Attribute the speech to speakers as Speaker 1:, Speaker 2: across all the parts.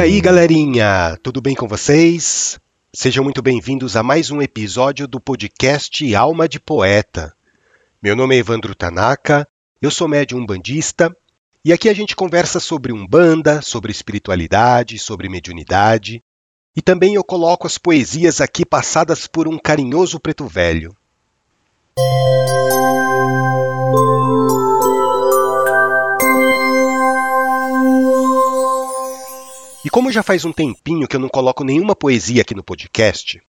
Speaker 1: E aí, galerinha, tudo bem com vocês? Sejam muito bem-vindos a mais um episódio do podcast Alma de Poeta. Meu nome é Evandro Tanaka, eu sou médium bandista e aqui a gente conversa sobre umbanda, sobre espiritualidade, sobre mediunidade e também eu coloco as poesias aqui passadas por um carinhoso preto velho. E como já faz um tempinho que eu não coloco nenhuma poesia aqui no podcast,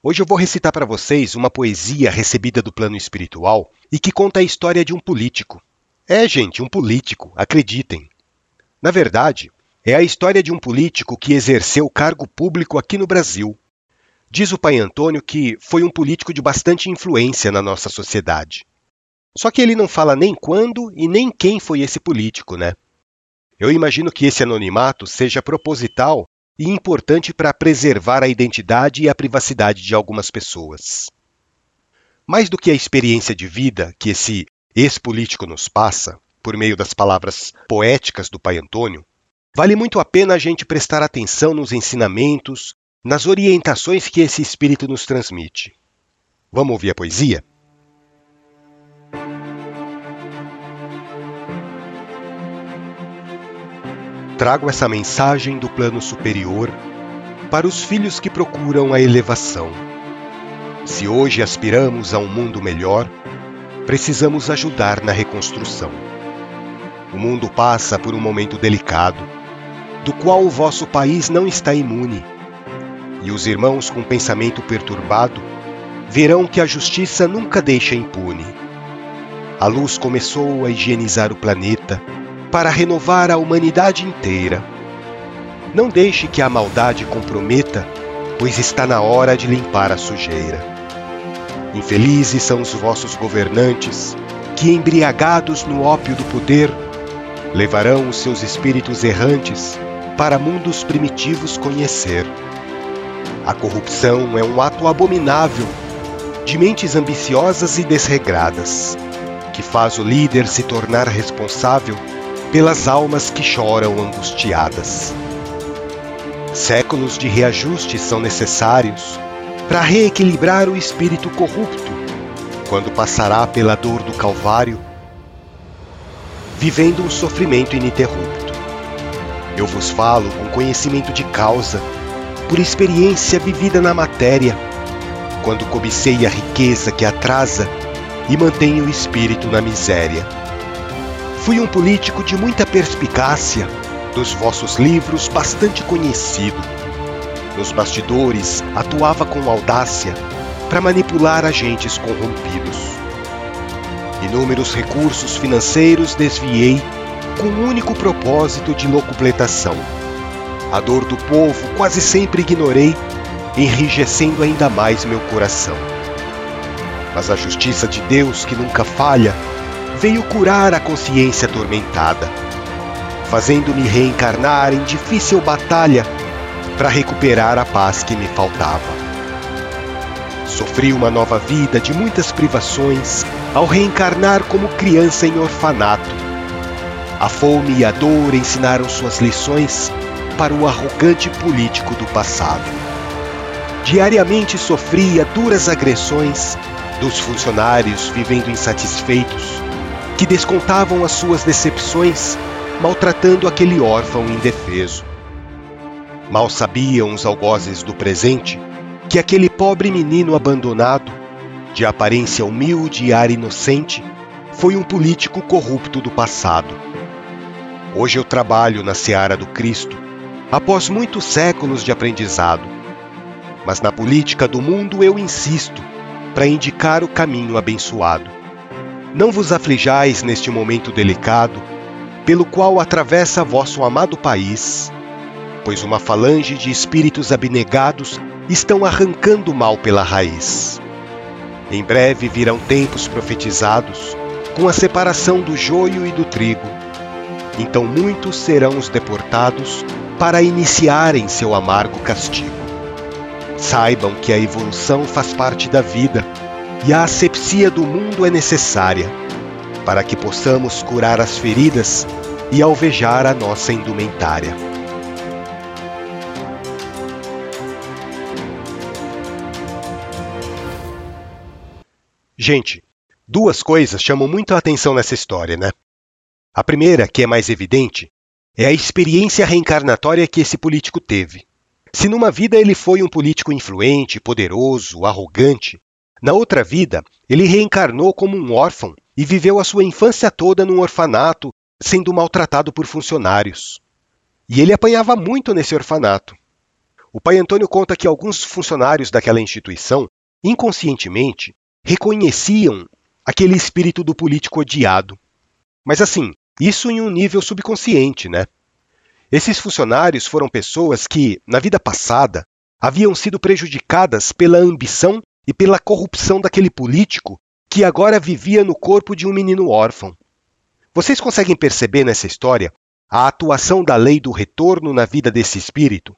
Speaker 1: hoje eu vou recitar para vocês uma poesia recebida do plano espiritual e que conta a história de um político. É, gente, um político, acreditem. Na verdade, é a história de um político que exerceu cargo público aqui no Brasil. Diz o pai Antônio que foi um político de bastante influência na nossa sociedade. Só que ele não fala nem quando e nem quem foi esse político, né? Eu imagino que esse anonimato seja proposital e importante para preservar a identidade e a privacidade de algumas pessoas. Mais do que a experiência de vida que esse ex-político nos passa, por meio das palavras poéticas do pai Antônio, vale muito a pena a gente prestar atenção nos ensinamentos, nas orientações que esse espírito nos transmite. Vamos ouvir a poesia? Trago essa mensagem do plano superior para os filhos que procuram a elevação. Se hoje aspiramos a um mundo melhor, precisamos ajudar na reconstrução. O mundo passa por um momento delicado, do qual o vosso país não está imune. E os irmãos com pensamento perturbado verão que a justiça nunca deixa impune. A luz começou a higienizar o planeta para renovar a humanidade inteira. Não deixe que a maldade comprometa, pois está na hora de limpar a sujeira. Infelizes são os vossos governantes, que, embriagados no ópio do poder, levarão os seus espíritos errantes para mundos primitivos conhecer. A corrupção é um ato abominável de mentes ambiciosas e desregradas, que faz o líder se tornar responsável pelas almas que choram angustiadas. Séculos de reajuste são necessários para reequilibrar o espírito corrupto, quando passará pela dor do Calvário, vivendo um sofrimento ininterrupto. Eu vos falo com conhecimento de causa, por experiência vivida na matéria, quando cobicei a riqueza que atrasa e mantém o espírito na miséria Fui um político de muita perspicácia, dos vossos livros bastante conhecido. Nos bastidores atuava com audácia para manipular agentes corrompidos. Inúmeros recursos financeiros desviei com o único propósito de locupletação. A dor do povo quase sempre ignorei, enrijecendo ainda mais meu coração. Mas a justiça de Deus, que nunca falha, veio curar a consciência atormentada, fazendo-me reencarnar em difícil batalha para recuperar a paz que me faltava. Sofri uma nova vida de muitas privações ao reencarnar como criança em orfanato. A fome e a dor ensinaram suas lições para o arrogante político do passado. Diariamente sofria duras agressões dos funcionários vivendo insatisfeitos que descontavam as suas decepções, maltratando aquele órfão indefeso. Mal sabiam os algozes do presente que aquele pobre menino abandonado, de aparência humilde e ar inocente, foi um político corrupto do passado. Hoje eu trabalho na seara do Cristo, após muitos séculos de aprendizado. Mas na política do mundo eu insisto para indicar o caminho abençoado. Não vos aflijais neste momento delicado, pelo qual atravessa vosso amado país, pois uma falange de espíritos abnegados estão arrancando o mal pela raiz. Em breve virão tempos profetizados, com a separação do joio e do trigo. Então muitos serão os deportados para iniciarem seu amargo castigo. Saibam que a evolução faz parte da vida e a asepsia do mundo é necessária para que possamos curar as feridas e alvejar a nossa indumentária. Gente, duas coisas chamam muito a atenção nessa história, né? A primeira, que é mais evidente, é a experiência reencarnatória que esse político teve. Se numa vida ele foi um político influente, poderoso, arrogante, na outra vida ele reencarnou como um órfão e viveu a sua infância toda num orfanato, sendo maltratado por funcionários. E ele apanhava muito nesse orfanato. O pai Antônio conta que alguns funcionários daquela instituição, inconscientemente, reconheciam aquele espírito do político odiado. Mas assim, isso em um nível subconsciente, né? Esses funcionários foram pessoas que, na vida passada, haviam sido prejudicadas pela ambição e pela corrupção daquele político que agora vivia no corpo de um menino órfão. Vocês conseguem perceber nessa história a atuação da lei do retorno na vida desse espírito?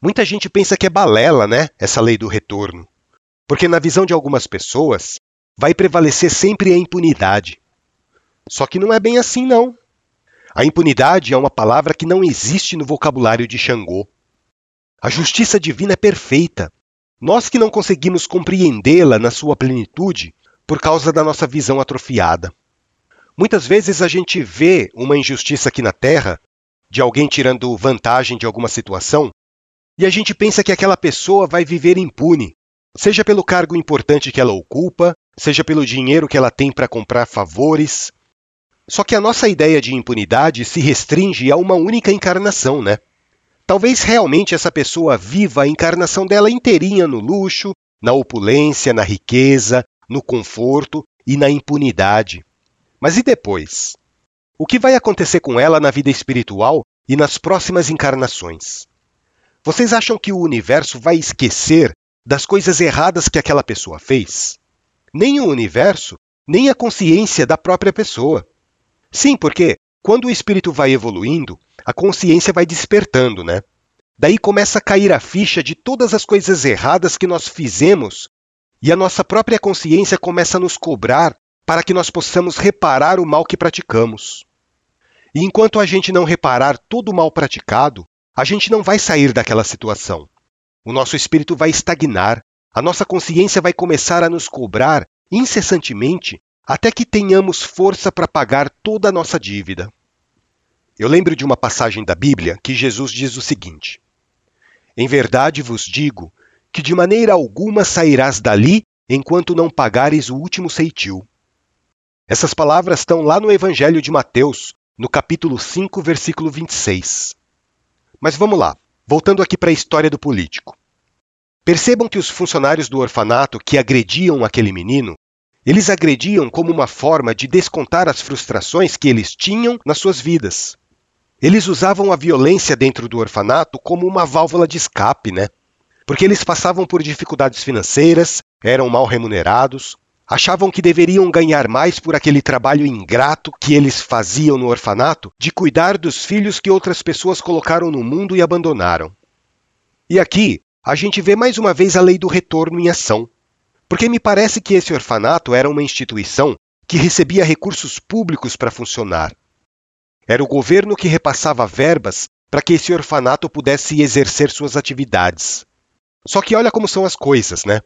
Speaker 1: Muita gente pensa que é balela, né? Essa lei do retorno. Porque, na visão de algumas pessoas, vai prevalecer sempre a impunidade. Só que não é bem assim, não. A impunidade é uma palavra que não existe no vocabulário de Xangô. A justiça divina é perfeita. Nós que não conseguimos compreendê-la na sua plenitude por causa da nossa visão atrofiada. Muitas vezes a gente vê uma injustiça aqui na Terra, de alguém tirando vantagem de alguma situação, e a gente pensa que aquela pessoa vai viver impune, seja pelo cargo importante que ela ocupa, seja pelo dinheiro que ela tem para comprar favores. Só que a nossa ideia de impunidade se restringe a uma única encarnação, né? Talvez realmente essa pessoa viva a encarnação dela inteirinha no luxo, na opulência, na riqueza, no conforto e na impunidade. Mas e depois? O que vai acontecer com ela na vida espiritual e nas próximas encarnações? Vocês acham que o universo vai esquecer das coisas erradas que aquela pessoa fez? Nem o universo, nem a consciência da própria pessoa. Sim, porque quando o espírito vai evoluindo, a consciência vai despertando, né? Daí começa a cair a ficha de todas as coisas erradas que nós fizemos e a nossa própria consciência começa a nos cobrar para que nós possamos reparar o mal que praticamos. E enquanto a gente não reparar todo o mal praticado, a gente não vai sair daquela situação. O nosso espírito vai estagnar, a nossa consciência vai começar a nos cobrar incessantemente até que tenhamos força para pagar toda a nossa dívida. Eu lembro de uma passagem da Bíblia que Jesus diz o seguinte: Em verdade vos digo que de maneira alguma sairás dali enquanto não pagares o último ceitil. Essas palavras estão lá no Evangelho de Mateus, no capítulo 5, versículo 26. Mas vamos lá, voltando aqui para a história do político. Percebam que os funcionários do orfanato que agrediam aquele menino, eles agrediam como uma forma de descontar as frustrações que eles tinham nas suas vidas. Eles usavam a violência dentro do orfanato como uma válvula de escape, né? Porque eles passavam por dificuldades financeiras, eram mal remunerados, Achavam que deveriam ganhar mais por aquele trabalho ingrato que eles faziam no orfanato de cuidar dos filhos que outras pessoas colocaram no mundo e abandonaram. E aqui a gente vê mais uma vez a lei do retorno em ação. Porque me parece que esse orfanato era uma instituição que recebia recursos públicos para funcionar. Era o governo que repassava verbas para que esse orfanato pudesse exercer suas atividades. Só que olha como são as coisas, né?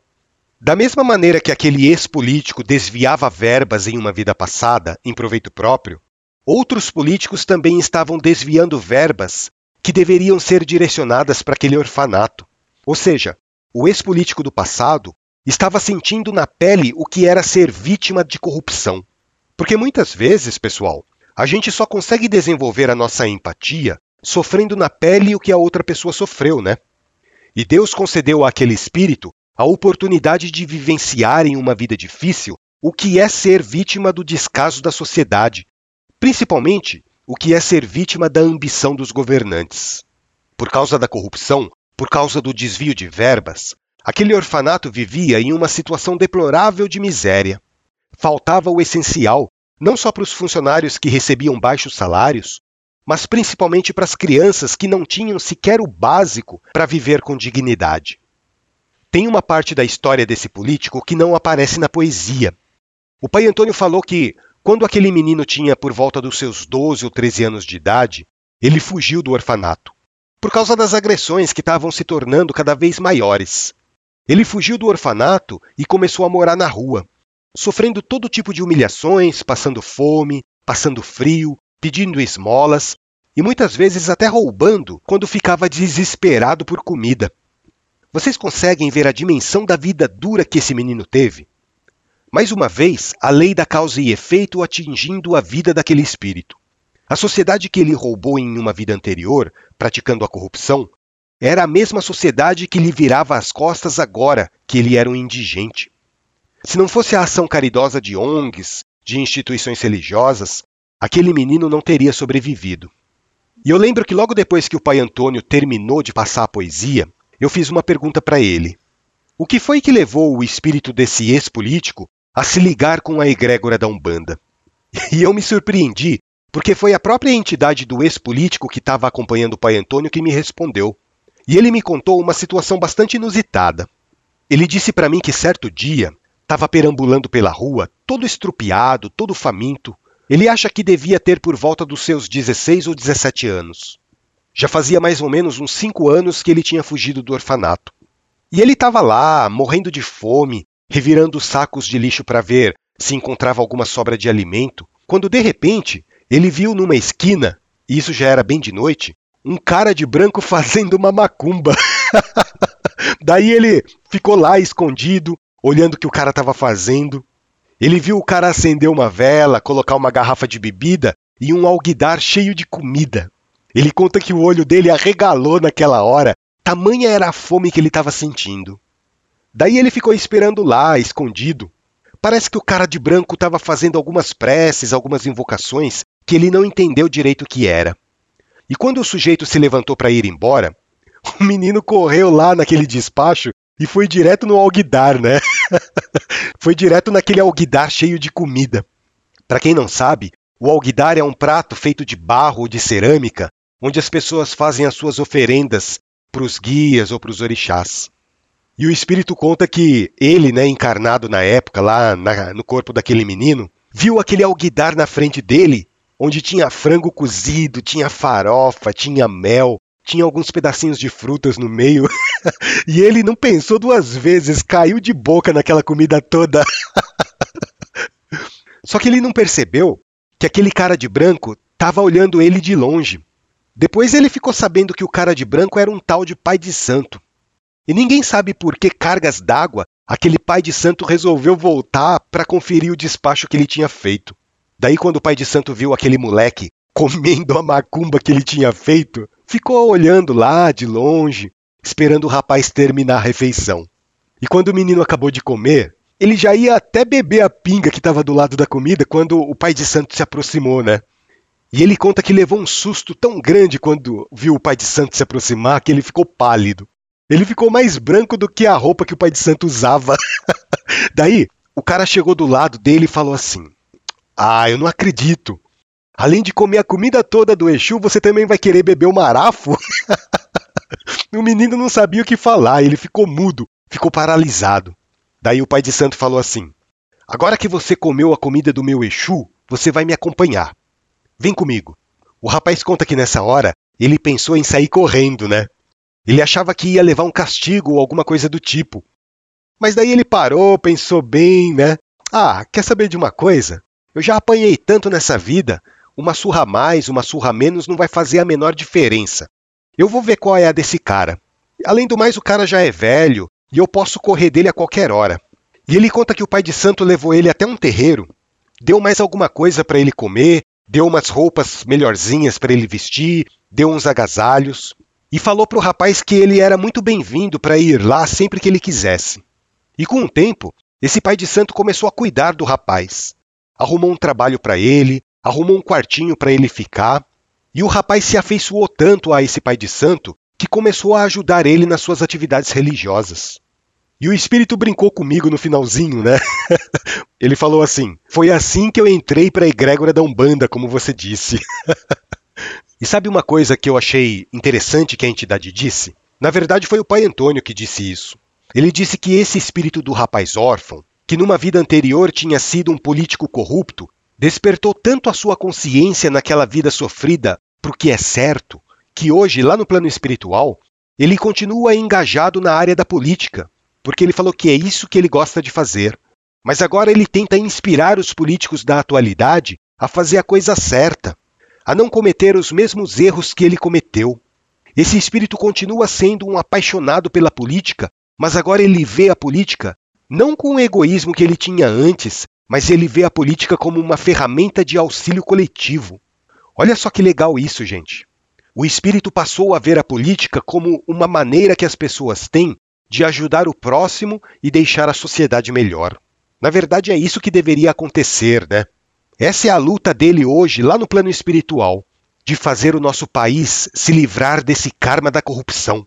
Speaker 1: Da mesma maneira que aquele ex-político desviava verbas em uma vida passada em proveito próprio, outros políticos também estavam desviando verbas que deveriam ser direcionadas para aquele orfanato. Ou seja, o ex-político do passado estava sentindo na pele o que era ser vítima de corrupção. Porque muitas vezes, pessoal, a gente só consegue desenvolver a nossa empatia sofrendo na pele o que a outra pessoa sofreu, né? E Deus concedeu àquele espírito a oportunidade de vivenciarem uma vida difícil o que é ser vítima do descaso da sociedade, principalmente o que é ser vítima da ambição dos governantes. Por causa da corrupção, por causa do desvio de verbas, aquele orfanato vivia em uma situação deplorável de miséria. Faltava o essencial, não só para os funcionários que recebiam baixos salários, mas principalmente para as crianças que não tinham sequer o básico para viver com dignidade. Tem uma parte da história desse político que não aparece na poesia. O pai Antônio falou que, quando aquele menino tinha por volta dos seus 12 ou 13 anos de idade, ele fugiu do orfanato, por causa das agressões que estavam se tornando cada vez maiores. Ele fugiu do orfanato e começou a morar na rua, sofrendo todo tipo de humilhações, passando fome, passando frio, pedindo esmolas e muitas vezes até roubando quando ficava desesperado por comida. Vocês conseguem ver a dimensão da vida dura que esse menino teve? Mais uma vez, a lei da causa e efeito atingindo a vida daquele espírito. A sociedade que ele roubou em uma vida anterior, praticando a corrupção, era a mesma sociedade que lhe virava as costas agora que ele era um indigente. Se não fosse a ação caridosa de ONGs, de instituições religiosas, aquele menino não teria sobrevivido. E eu lembro que logo depois que o pai Antônio terminou de passar a poesia, eu fiz uma pergunta para ele. O que foi que levou o espírito desse ex-político a se ligar com a egrégora da Umbanda? E eu me surpreendi, porque foi a própria entidade do ex-político que estava acompanhando o pai Antônio que me respondeu. E ele me contou uma situação bastante inusitada. Ele disse para mim que certo dia estava perambulando pela rua, todo estrupiado, todo faminto, ele acha que devia ter por volta dos seus 16 ou 17 anos. Já fazia mais ou menos uns cinco anos que ele tinha fugido do orfanato. E ele estava lá, morrendo de fome, revirando os sacos de lixo para ver se encontrava alguma sobra de alimento, quando de repente ele viu numa esquina, e isso já era bem de noite, um cara de branco fazendo uma macumba. Daí ele ficou lá escondido, olhando o que o cara estava fazendo. Ele viu o cara acender uma vela, colocar uma garrafa de bebida e um alguidar cheio de comida. Ele conta que o olho dele arregalou naquela hora, tamanha era a fome que ele estava sentindo. Daí ele ficou esperando lá, escondido. Parece que o cara de branco estava fazendo algumas preces, algumas invocações que ele não entendeu direito o que era. E quando o sujeito se levantou para ir embora, o menino correu lá naquele despacho e foi direto no alguidar, né? foi direto naquele alguidar cheio de comida. Para quem não sabe, o alguidar é um prato feito de barro ou de cerâmica, onde as pessoas fazem as suas oferendas para os guias ou para os orixás. E o espírito conta que ele, né, encarnado na época, lá na, no corpo daquele menino, viu aquele alguidar na frente dele, onde tinha frango cozido, tinha farofa, tinha mel, tinha alguns pedacinhos de frutas no meio. e ele não pensou duas vezes, caiu de boca naquela comida toda. Só que ele não percebeu que aquele cara de branco estava olhando ele de longe. Depois ele ficou sabendo que o cara de branco era um tal de pai de santo. E ninguém sabe por que cargas d'água aquele pai de santo resolveu voltar para conferir o despacho que ele tinha feito. Daí, quando o pai de santo viu aquele moleque comendo a macumba que ele tinha feito, ficou olhando lá de longe, esperando o rapaz terminar a refeição. E quando o menino acabou de comer, ele já ia até beber a pinga que estava do lado da comida quando o pai de santo se aproximou, né? E ele conta que levou um susto tão grande quando viu o pai de santo se aproximar que ele ficou pálido. Ele ficou mais branco do que a roupa que o pai de santo usava. Daí, o cara chegou do lado dele e falou assim: Ah, eu não acredito. Além de comer a comida toda do Exu, você também vai querer beber o marafo? o menino não sabia o que falar, ele ficou mudo, ficou paralisado. Daí o pai de santo falou assim: Agora que você comeu a comida do meu Exu, você vai me acompanhar. Vem comigo. O rapaz conta que nessa hora ele pensou em sair correndo, né? Ele achava que ia levar um castigo ou alguma coisa do tipo. Mas daí ele parou, pensou bem, né? Ah, quer saber de uma coisa? Eu já apanhei tanto nessa vida, uma surra mais, uma surra menos não vai fazer a menor diferença. Eu vou ver qual é a desse cara. Além do mais, o cara já é velho e eu posso correr dele a qualquer hora. E ele conta que o pai de santo levou ele até um terreiro, deu mais alguma coisa para ele comer, deu umas roupas melhorzinhas para ele vestir, deu uns agasalhos e falou para o rapaz que ele era muito bem-vindo para ir lá sempre que ele quisesse. E com o tempo, esse pai de santo começou a cuidar do rapaz. Arrumou um trabalho para ele, arrumou um quartinho para ele ficar, e o rapaz se afeiçoou tanto a esse pai de santo que começou a ajudar ele nas suas atividades religiosas. E o espírito brincou comigo no finalzinho, né? ele falou assim: Foi assim que eu entrei para a egrégora da Umbanda, como você disse. e sabe uma coisa que eu achei interessante que a entidade disse? Na verdade, foi o pai Antônio que disse isso. Ele disse que esse espírito do rapaz órfão, que numa vida anterior tinha sido um político corrupto, despertou tanto a sua consciência naquela vida sofrida para o que é certo, que hoje, lá no plano espiritual, ele continua engajado na área da política, porque ele falou que é isso que ele gosta de fazer. Mas agora ele tenta inspirar os políticos da atualidade a fazer a coisa certa, a não cometer os mesmos erros que ele cometeu. Esse espírito continua sendo um apaixonado pela política, mas agora ele vê a política não com o egoísmo que ele tinha antes, mas ele vê a política como uma ferramenta de auxílio coletivo. Olha só que legal isso, gente. O espírito passou a ver a política como uma maneira que as pessoas têm de ajudar o próximo e deixar a sociedade melhor. Na verdade, é isso que deveria acontecer, né? Essa é a luta dele hoje, lá no plano espiritual, de fazer o nosso país se livrar desse karma da corrupção.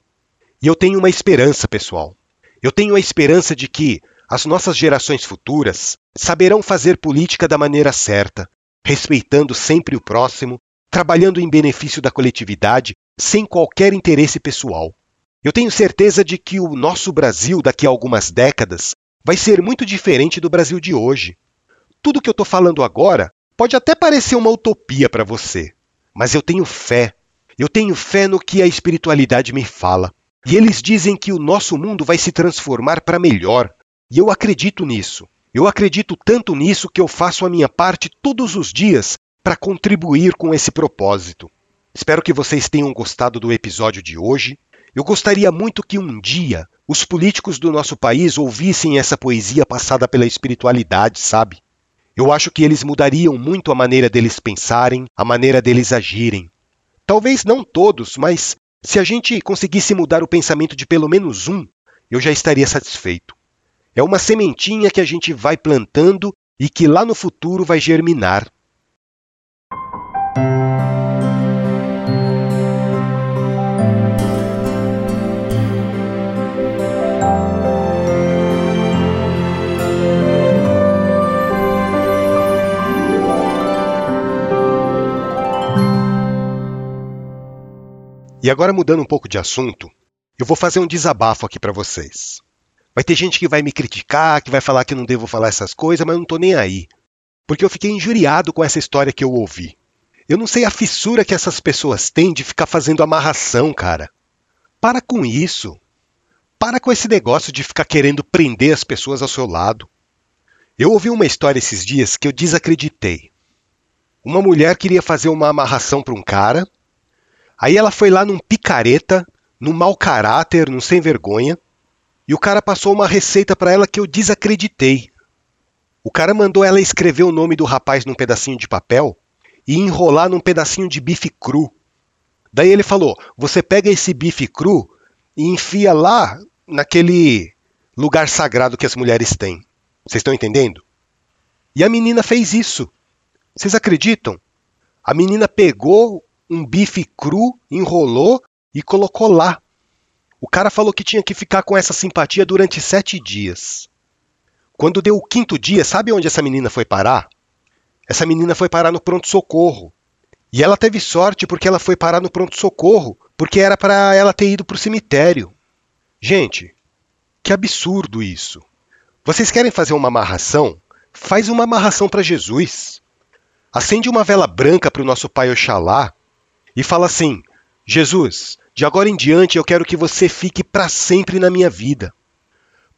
Speaker 1: E eu tenho uma esperança, pessoal. Eu tenho a esperança de que as nossas gerações futuras saberão fazer política da maneira certa, respeitando sempre o próximo, trabalhando em benefício da coletividade, sem qualquer interesse pessoal. Eu tenho certeza de que o nosso Brasil, daqui a algumas décadas, vai ser muito diferente do Brasil de hoje. Tudo que eu estou falando agora pode até parecer uma utopia para você, mas eu tenho fé. Eu tenho fé no que a espiritualidade me fala. E eles dizem que o nosso mundo vai se transformar para melhor. E eu acredito nisso. Eu acredito tanto nisso que eu faço a minha parte todos os dias para contribuir com esse propósito. Espero que vocês tenham gostado do episódio de hoje. Eu gostaria muito que um dia os políticos do nosso país ouvissem essa poesia passada pela espiritualidade, sabe? Eu acho que eles mudariam muito a maneira deles pensarem, a maneira deles agirem. Talvez não todos, mas se a gente conseguisse mudar o pensamento de pelo menos um, eu já estaria satisfeito. É uma sementinha que a gente vai plantando e que lá no futuro vai germinar. E agora mudando um pouco de assunto, eu vou fazer um desabafo aqui para vocês. Vai ter gente que vai me criticar, que vai falar que eu não devo falar essas coisas, mas eu não tô nem aí. Porque eu fiquei injuriado com essa história que eu ouvi. Eu não sei a fissura que essas pessoas têm de ficar fazendo amarração, cara. Para com isso. Para com esse negócio de ficar querendo prender as pessoas ao seu lado. Eu ouvi uma história esses dias que eu desacreditei. Uma mulher queria fazer uma amarração para um cara Aí ela foi lá num picareta, num mau caráter, num sem vergonha, e o cara passou uma receita para ela que eu desacreditei. O cara mandou ela escrever o nome do rapaz num pedacinho de papel e enrolar num pedacinho de bife cru. Daí ele falou: Você pega esse bife cru e enfia lá naquele lugar sagrado que as mulheres têm. Vocês estão entendendo? E a menina fez isso. Vocês acreditam? A menina pegou um bife cru, enrolou e colocou lá. O cara falou que tinha que ficar com essa simpatia durante sete dias. Quando deu o quinto dia, sabe onde essa menina foi parar? Essa menina foi parar no pronto-socorro. E ela teve sorte porque ela foi parar no pronto-socorro, porque era para ela ter ido para o cemitério. Gente, que absurdo isso. Vocês querem fazer uma amarração? Faz uma amarração para Jesus. Acende uma vela branca para o nosso Pai Oxalá e fala assim: Jesus, de agora em diante eu quero que você fique para sempre na minha vida.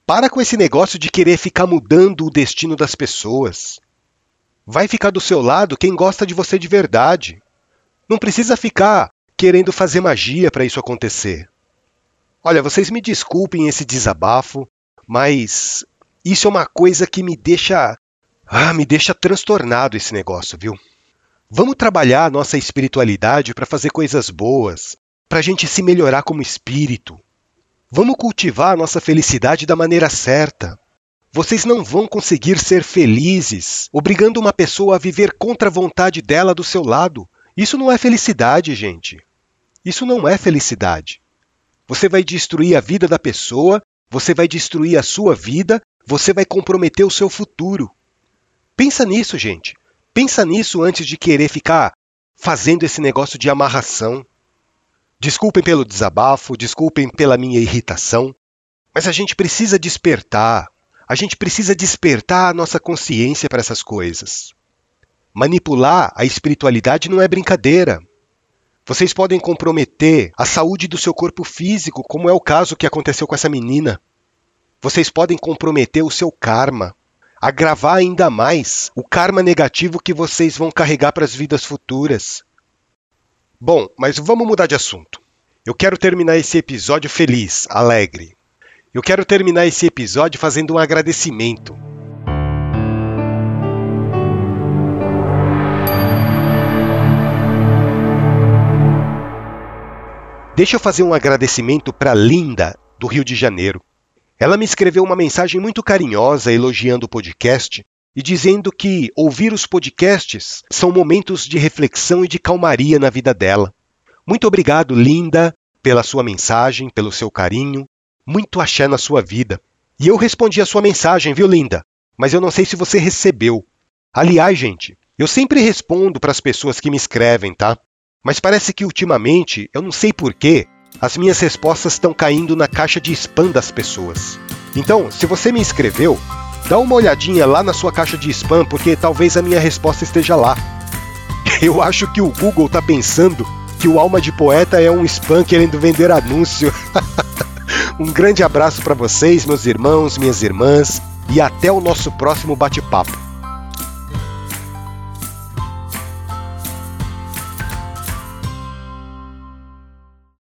Speaker 1: Para com esse negócio de querer ficar mudando o destino das pessoas. Vai ficar do seu lado quem gosta de você de verdade. Não precisa ficar querendo fazer magia para isso acontecer. Olha, vocês me desculpem esse desabafo, mas isso é uma coisa que me deixa. Ah, me deixa transtornado esse negócio, viu? Vamos trabalhar a nossa espiritualidade para fazer coisas boas, para a gente se melhorar como espírito. Vamos cultivar a nossa felicidade da maneira certa. Vocês não vão conseguir ser felizes obrigando uma pessoa a viver contra a vontade dela do seu lado. Isso não é felicidade, gente. Isso não é felicidade. Você vai destruir a vida da pessoa, você vai destruir a sua vida, você vai comprometer o seu futuro. Pensa nisso, gente. Pensa nisso antes de querer ficar fazendo esse negócio de amarração. Desculpem pelo desabafo, desculpem pela minha irritação, mas a gente precisa despertar. A gente precisa despertar a nossa consciência para essas coisas. Manipular a espiritualidade não é brincadeira. Vocês podem comprometer a saúde do seu corpo físico, como é o caso que aconteceu com essa menina. Vocês podem comprometer o seu karma, agravar ainda mais o karma negativo que vocês vão carregar para as vidas futuras. Bom, mas vamos mudar de assunto. Eu quero terminar esse episódio feliz, alegre. Eu quero terminar esse episódio fazendo um agradecimento. Deixa eu fazer um agradecimento para Linda, do Rio de Janeiro. Ela me escreveu uma mensagem muito carinhosa elogiando o podcast e dizendo que ouvir os podcasts são momentos de reflexão e de calmaria na vida dela. Muito obrigado, linda, pela sua mensagem, pelo seu carinho. Muito axé na sua vida. E eu respondi a sua mensagem, viu, linda? Mas eu não sei se você recebeu. Aliás, gente, eu sempre respondo para as pessoas que me escrevem, tá? Mas parece que ultimamente, eu não sei porquê, as minhas respostas estão caindo na caixa de spam das pessoas. Então, se você me escreveu, dá uma olhadinha lá na sua caixa de spam, porque talvez a minha resposta esteja lá. Eu acho que o Google está pensando que o Alma de Poeta é um spam querendo vender anúncio. um grande abraço para vocês, meus irmãos, minhas irmãs, e até o nosso próximo bate-papo.